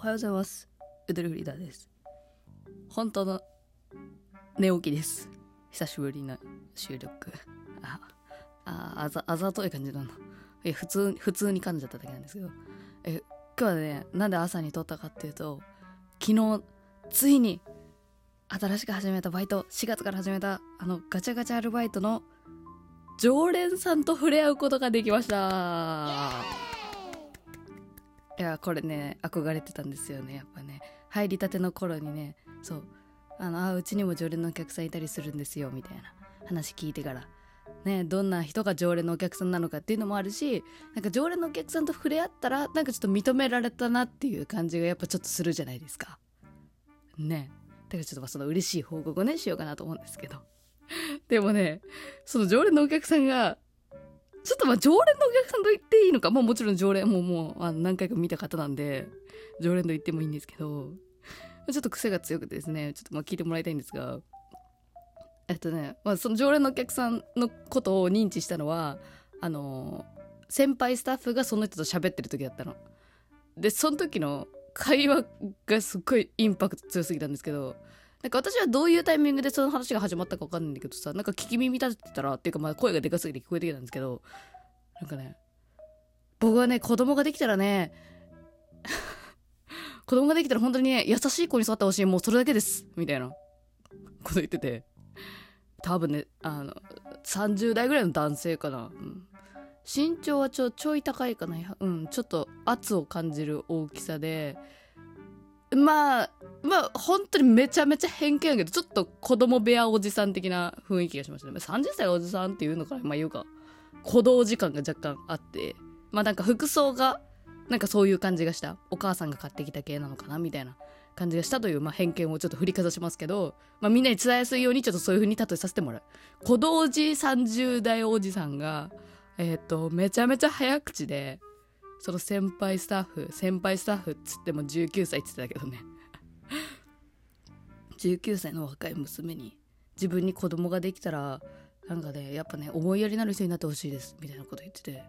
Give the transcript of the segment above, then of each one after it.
おはようございます。ウドルフリーダーです。本当の寝起きです。久しぶりの収録。あ、あ、あざ、あざとい感じなの。え、普通、普通に噛んじゃっただけなんですけど。え、今日はね、なんで朝に撮ったかっていうと、昨日、ついに、新しく始めたバイト、4月から始めた、あの、ガチャガチャアルバイトの、常連さんと触れ合うことができました。いや、これね、憧れてたんですよね、やっぱね。入りたての頃にね、そう、あの、あ、うちにも常連のお客さんいたりするんですよ、みたいな話聞いてから。ね、どんな人が常連のお客さんなのかっていうのもあるし、なんか常連のお客さんと触れ合ったら、なんかちょっと認められたなっていう感じがやっぱちょっとするじゃないですか。ね。だからちょっとまあその嬉しい報告をね、しようかなと思うんですけど。でもね、その常連のお客さんが、ちょっとまあ常連のお客さんと言っていいのか、もうもちろん常連、ももうあの何回か見た方なんで、常連と言ってもいいんですけど、ちょっと癖が強くてですね、ちょっとまあ聞いてもらいたいんですが、えっとね、まあその常連のお客さんのことを認知したのは、あの、先輩スタッフがその人と喋ってる時だったの。で、その時の会話がすっごいインパクト強すぎたんですけど、なんか私はどういうタイミングでその話が始まったか分かんないんだけどさ、なんか聞き耳立ててたら、っていうかまあ声がでかすぎて聞こえてきたんですけど、なんかね、僕はね、子供ができたらね、子供ができたら本当にね、優しい子に育ってほしい、もうそれだけです、みたいなこと言ってて、多分ね、あの、30代ぐらいの男性かな。うん身長はちょ、ちょい高いかな。うん、ちょっと圧を感じる大きさで、まあ、まあ、本当にめちゃめちゃ偏見やけど、ちょっと子供部屋おじさん的な雰囲気がしましたね。30歳おじさんっていうのかな、まあ言うか、鼓動時間が若干あって、まあなんか服装が、なんかそういう感じがした。お母さんが買ってきた系なのかな、みたいな感じがしたという、まあ偏見をちょっと振りかざしますけど、まあみんなに伝えやすいようにちょっとそういう風に例えさせてもらう。鼓動時30代おじさんが、えっ、と、めちゃめちゃ早口で、その先輩スタッフ、先輩スタッフっつっても19歳っつってたけどね。19歳の若い娘に、自分に子供ができたら、なんかね、やっぱね、思いやりのある人になってほしいです、みたいなこと言ってて、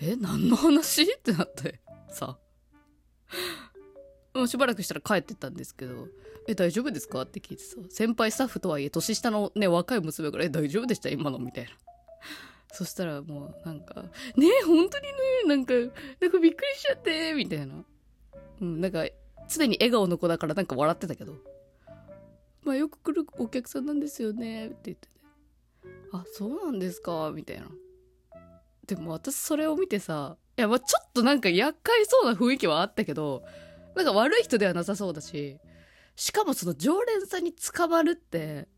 え、何の話？ってなって、さ。もうしばらくしたら帰ってったんですけど、え、大丈夫ですか？って聞いてさ、先輩スタッフとはいえ、年下のね、若い娘から、え、大丈夫でした？今の？みたいな。そしたらもうなんか、ねえ、本当にね、なんか、なんかびっくりしちゃって、みたいな。うん、なんか、常に笑顔の子だからなんか笑ってたけど。まあよく来るお客さんなんですよね、って言ってて。あ、そうなんですか、みたいな。でも私それを見てさ、いや、まあちょっとなんか厄介そうな雰囲気はあったけど、なんか悪い人ではなさそうだし、しかもその常連さんに捕まるって、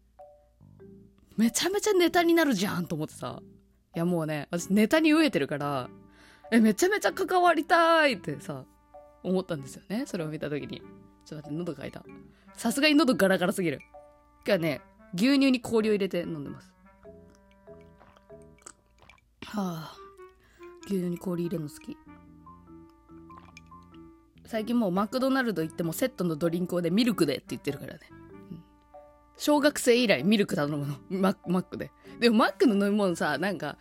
めちゃめちゃネタになるじゃんと思ってさ。いやもうね、私ネタに飢えてるから、え、めちゃめちゃ関わりたいってさ、思ったんですよね。それを見たときに。ちょっと待って、喉乾いた。さすがに喉ガラガラすぎる。今日はね、牛乳に氷を入れて飲んでます。はあ、牛乳に氷入れるの好き。最近もうマクドナルド行ってもセットのドリンクをね、ミルクでって言ってるからね。小学生以来ミルク頼むの。ママックで。でもマックの飲み物さ、なんか、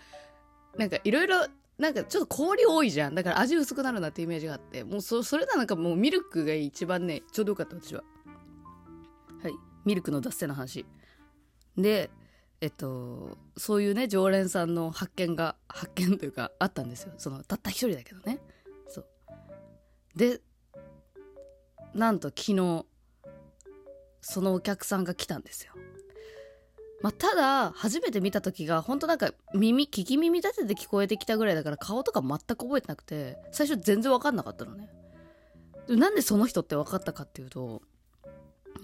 なんかいろいろ、なんかちょっと氷多いじゃん。だから味薄くなるなってイメージがあって。もうそ、それななんかもうミルクが一番ね、ちょうどよかった私は。はい。ミルクの脱線の話。で、えっと、そういうね、常連さんの発見が、発見というか、あったんですよ。その、たった一人だけどね。そう。で、なんと昨日、そのお客さんが来たんですよ。まあ、ただ、初めて見た時が、本当なんか耳、聞き耳立てて聞こえてきたぐらいだから顔とか全く覚えてなくて、最初全然わかんなかったのね。なんでその人って分かったかっていうと、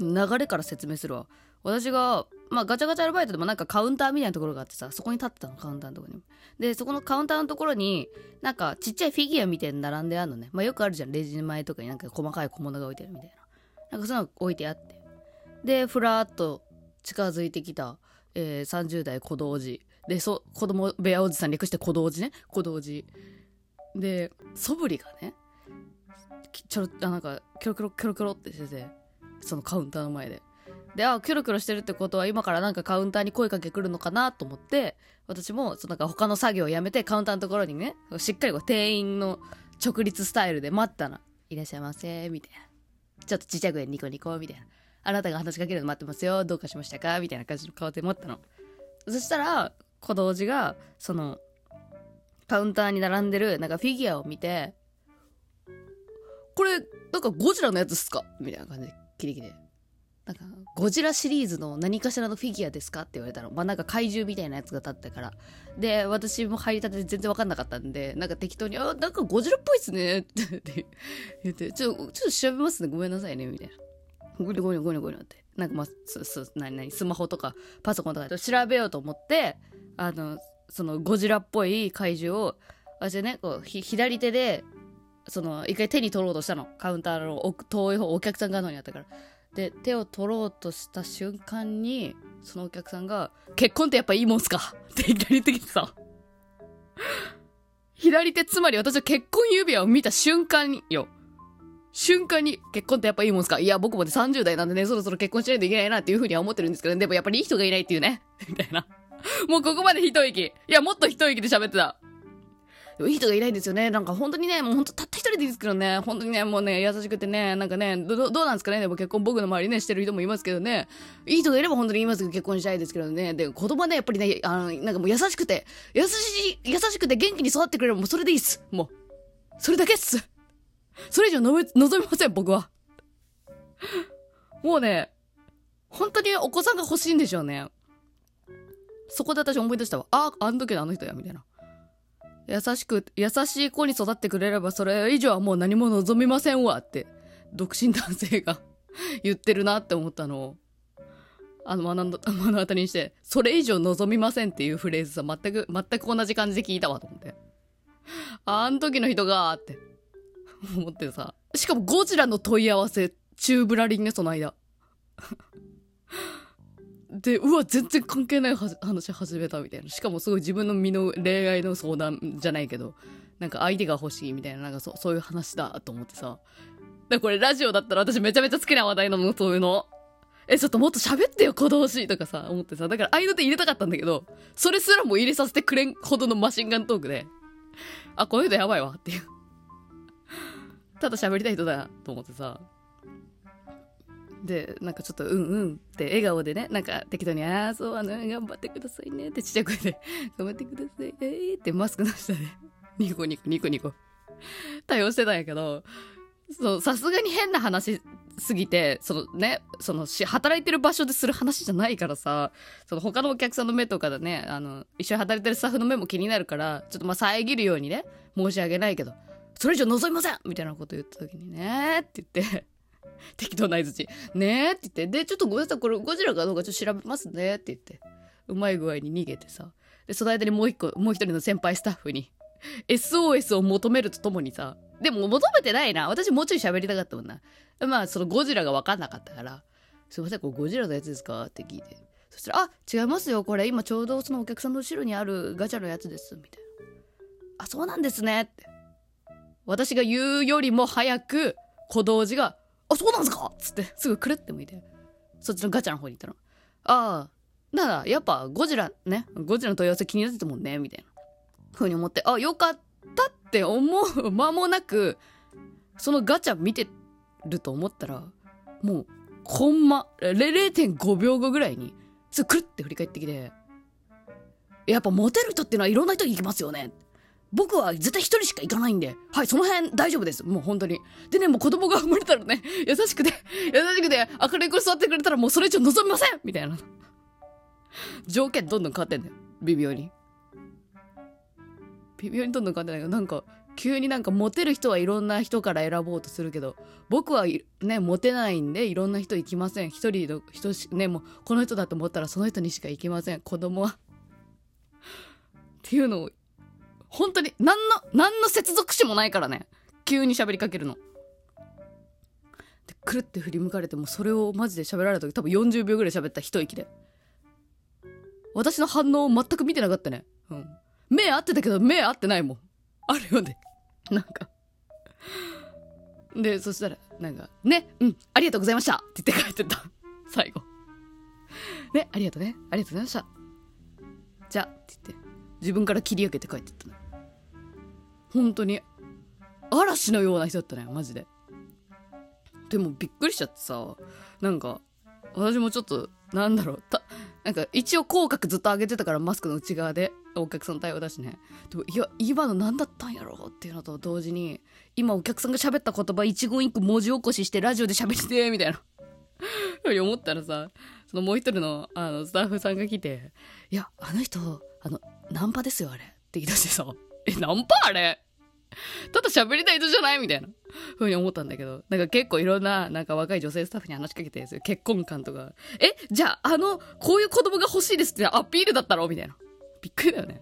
流れから説明するわ。私が、まあガチャガチャアルバイトでもなんかカウンターみたいなところがあってさ、そこに立ってたの、カウンターのところに。で、そこのカウンターのところに、なんかちっちゃいフィギュアみたいに並んであるのね。まあよくあるじゃん、レジ前とかになんか細かい小物が置いてるみたいな。なんかそういうの置いてあって。で、ふらーっと近づいてきた、えー、30代小道寺。で、そ、子供部屋おじさん略して小道寺ね。小道寺。で、素振りがね、ちょろ、あ、なんか、キョロキョロキョロキョロってしてて、そのカウンターの前で。で、あ、キョロキョロしてるってことは今からなんかカウンターに声かけ来るのかなと思って、私も、そのなんか他の作業をやめてカウンターのところにね、しっかりこう店員の直立スタイルで待ったら、いらっしゃいませ、みたいな。ちょっとちっちゃい声ニコニコみたいな。あなたが話しかけるの待ってますよ。どうかしましたか？みたいな感じの顔で持ったの。そしたら、小道寺が、その、カウンターに並んでる、なんかフィギュアを見て、これ、なんかゴジラのやつっすか？みたいな感じで、キリキリ。なんか、ゴジラシリーズの何かしらのフィギュアですか？って言われたの。まあ、なんか怪獣みたいなやつが立ったから。で、私も入りたてで全然わかんなかったんで、なんか適当に、あ、なんかゴジラっぽいっすねって言って、ちょ、ちょっと調べますね。ごめんなさいね。みたいな。ゴニゴニゴニゴニって。なんかまあ、す、す、なになに、スマホとかパソコンとか調べようと思って、あの、そのゴジラっぽい怪獣を、私ね、こう、ひ、左手で、その、一回手に取ろうとしたの。カウンターの遠い方、お客さん側のにあったから。で、手を取ろうとした瞬間に、そのお客さんが、結婚ってやっぱいいもんすかって言ってきてさ。左手、つまり私は結婚指輪を見た瞬間、よ。瞬間に、結婚ってやっぱいいもんすか？いや、僕もで30代なんでね、そろそろ結婚しないといけないなっていうふうには思ってるんですけど、ねでもやっぱりいい人がいないっていうね。みたいな。もうここまで一息。いや、もっと一息で喋ってた。でもいい人がいないんですよね。なんか本当にね、もう本当たった一人でいいですけどね、本当にね、もうね、優しくてね、なんかね、ど、どうなんですかね、でも結婚僕の周りね、してる人もいますけどね、いい人がいれば本当に今すぐ結婚したいですけどね、で、子供はね、やっぱりね、あの、なんかもう優しくて、優しい、優しくて元気に育ってくれればもうそれでいいっす。もう。それだけっす。それ以上望みません、僕は。もうね、本当にお子さんが欲しいんでしょうね。そこで私思い出したわ。あ、あの時のあの人や、みたいな。優しく、優しい子に育ってくれればそれ以上はもう何も望みませんわって、独身男性が 言ってるなって思ったのを、あの、学んだ、目の当たりにして、それ以上望みませんっていうフレーズさ、全く、全く同じ感じで聞いたわと思って。あん時の人が、って思ってさ。しかもゴジラの問い合わせ、チューブラリンね、その間。で、うわ、全然関係ない話始めたみたいな。しかもすごい自分の身の恋愛の相談じゃないけど、なんか相手が欲しいみたいな、なんかそそういう話だと思ってさ。だこれラジオだったら私めちゃめちゃ好きな話題なの、そういうの。え、ちょっともっと喋ってよ、子同士とかさ、思ってさ。だから相手入れたかったんだけど、それすらも入れさせてくれんほどのマシンガントークで、あ、こういうのやばいわっていう。ただ喋りたい人だと思ってさ。で、なんかちょっと、うんうんって笑顔でね、なんか適当に、ああ、そう、あの、頑張ってくださいね。ってちっちゃい声で、頑張ってください、えーってマスクの下で、ニコニコニコニコ、対応してたんやけど、さすがに変な話すぎて、そのね、そのし、働いてる場所でする話じゃないからさ、その他のお客さんの目とかでね、あの、一緒に働いてるスタッフの目も気になるから、ちょっとまあ遮るようにね、申し訳ないけど、それ以上望みませんみたいなこと言った時にねって言って 適当な相づち。ねって言って。で、ちょっとごめんなさい、これゴジラかどうかちょっと調べますねって言って。うまい具合に逃げてさ。で、その間にもう一個、もう一人の先輩スタッフに SOS を求めるとともにさ。でも求めてないな。私もうちょい喋りたかったもんな。まあ、そのゴジラがわかんなかったから。すいません、これゴジラのやつですか？って聞いて。そしたら、あ、違いますよ。これ今ちょうどそのお客さんの後ろにあるガチャのやつです。みたいな。あ、そうなんですね。って。私が言うよりも早く、小道寺が、あ、そうなんすか？つって、すぐくるって向いて、そっちのガチャの方に行ったの。ああ、だから、やっぱゴジラね、ゴジラの問い合わせ気になってたもんね、みたいな。ふうに思って、あ、よかったって思う間もなく、そのガチャ見てると思ったら、もう、コンマ、0.5秒後ぐらいに、すぐくるって振り返ってきて、やっぱモテる人っていうのはいろんな人に行きますよね。僕は絶対一人しか行かないんで、はい、その辺大丈夫です。もう本当に。でね、もう子供が生まれたらね、優しくて、優しくて、明るい子に育ってくれたらもうそれ以上望みませんみたいな。条件どんどん変わってんだよ。微妙に。微妙にどんどん変わってないけど、なんか、急になんかモテる人はいろんな人から選ぼうとするけど、僕はね、モテないんでいろんな人行きません。一人の人し、ね、もうこの人だと思ったらその人にしか行きません。子供は。っていうのを本当に、何の、何の接続詞もないからね。急に喋りかけるの。で、くるって振り向かれても、それをマジで喋られた時多分40秒ぐらい喋った一息で。私の反応を全く見てなかったね。うん。目合ってたけど、目合ってないもん。あるよね。なんかで、そしたら、なんか、ね、うん、ありがとうございましたって言って帰ってった。最後。ね、ありがとうね。ありがとうございました。じゃ、って言って。自分から切り上げて帰ってったの本当に嵐のような人だったねマジででもびっくりしちゃってさ、なんか、私もちょっと、なんだろう、た、なんか一応口角ずっと上げてたからマスクの内側で、お客さん対応だしね。でも、いや、今の何だったんやろっていうのと同時に、今お客さんが喋った言葉一言一句文字起こししてラジオで喋ってみたいな。ふうに思ったらさ、そのもう一人の、あの、スタッフさんが来て、いや、あの人、あの、ナンパですよ、あれ。って言い出してさ、え、ナンパあれ？ただ喋りたい人じゃないみたいな。ふうに思ったんだけど。なんか結構いろんな、なんか若い女性スタッフに話しかけて、結婚観とか。え、じゃあ、あの、こういう子供が欲しいですってアピールだったろみたいな。びっくりだよね。